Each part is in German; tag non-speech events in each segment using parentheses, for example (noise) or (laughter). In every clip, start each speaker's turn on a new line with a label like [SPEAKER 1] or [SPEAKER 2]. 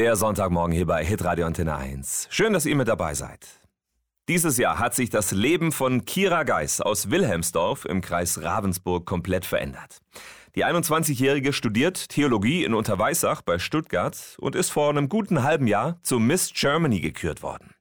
[SPEAKER 1] Der Sonntagmorgen hier bei Hitradio Antenne 1. Schön, dass ihr mit dabei seid. Dieses Jahr hat sich das Leben von Kira Geis aus Wilhelmsdorf im Kreis Ravensburg komplett verändert. Die 21-Jährige studiert Theologie in Unterweissach bei Stuttgart und ist vor einem guten halben Jahr zu Miss Germany gekürt worden.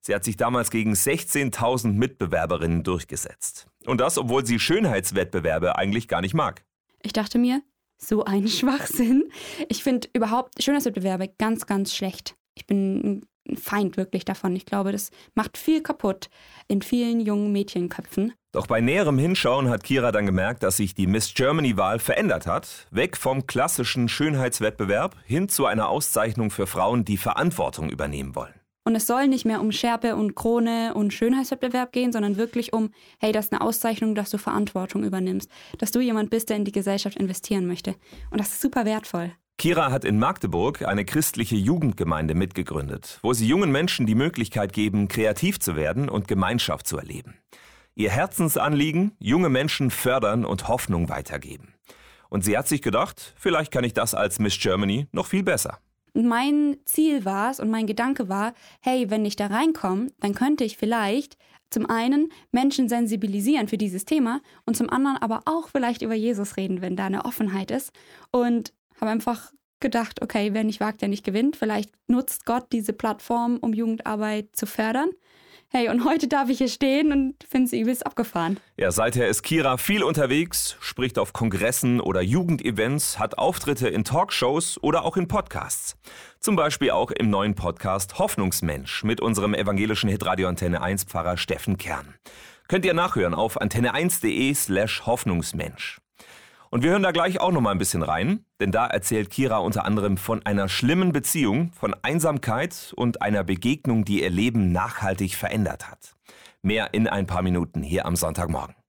[SPEAKER 1] Sie hat sich damals gegen 16.000 Mitbewerberinnen durchgesetzt. Und das, obwohl sie Schönheitswettbewerbe eigentlich gar nicht mag.
[SPEAKER 2] Ich dachte mir, so ein (laughs) Schwachsinn. Ich finde überhaupt Schönheitswettbewerbe ganz, ganz schlecht. Ich bin ein Feind wirklich davon. Ich glaube, das macht viel kaputt in vielen jungen Mädchenköpfen.
[SPEAKER 1] Doch bei näherem Hinschauen hat Kira dann gemerkt, dass sich die Miss Germany-Wahl verändert hat. Weg vom klassischen Schönheitswettbewerb hin zu einer Auszeichnung für Frauen, die Verantwortung übernehmen wollen.
[SPEAKER 2] Und es soll nicht mehr um Schärpe und Krone und Schönheitswettbewerb gehen, sondern wirklich um, hey, das ist eine Auszeichnung, dass du Verantwortung übernimmst, dass du jemand bist, der in die Gesellschaft investieren möchte. Und das ist super wertvoll.
[SPEAKER 1] Kira hat in Magdeburg eine christliche Jugendgemeinde mitgegründet, wo sie jungen Menschen die Möglichkeit geben, kreativ zu werden und Gemeinschaft zu erleben. Ihr Herzensanliegen, junge Menschen fördern und Hoffnung weitergeben. Und sie hat sich gedacht, vielleicht kann ich das als Miss Germany noch viel besser
[SPEAKER 2] mein Ziel war es und mein Gedanke war, hey, wenn ich da reinkomme, dann könnte ich vielleicht zum einen Menschen sensibilisieren für dieses Thema und zum anderen aber auch vielleicht über Jesus reden, wenn da eine Offenheit ist. Und habe einfach gedacht, okay, wer nicht wagt, der nicht gewinnt. Vielleicht nutzt Gott diese Plattform, um Jugendarbeit zu fördern. Hey, und heute darf ich hier stehen und finde es übelst abgefahren.
[SPEAKER 1] Ja, seither ist Kira viel unterwegs, spricht auf Kongressen oder Jugendevents, hat Auftritte in Talkshows oder auch in Podcasts. Zum Beispiel auch im neuen Podcast Hoffnungsmensch mit unserem evangelischen Hitradio Antenne 1 Pfarrer Steffen Kern. Könnt ihr nachhören auf antenne1.de slash Hoffnungsmensch. Und wir hören da gleich auch noch mal ein bisschen rein, denn da erzählt Kira unter anderem von einer schlimmen Beziehung, von Einsamkeit und einer Begegnung, die ihr Leben nachhaltig verändert hat. Mehr in ein paar Minuten hier am Sonntagmorgen.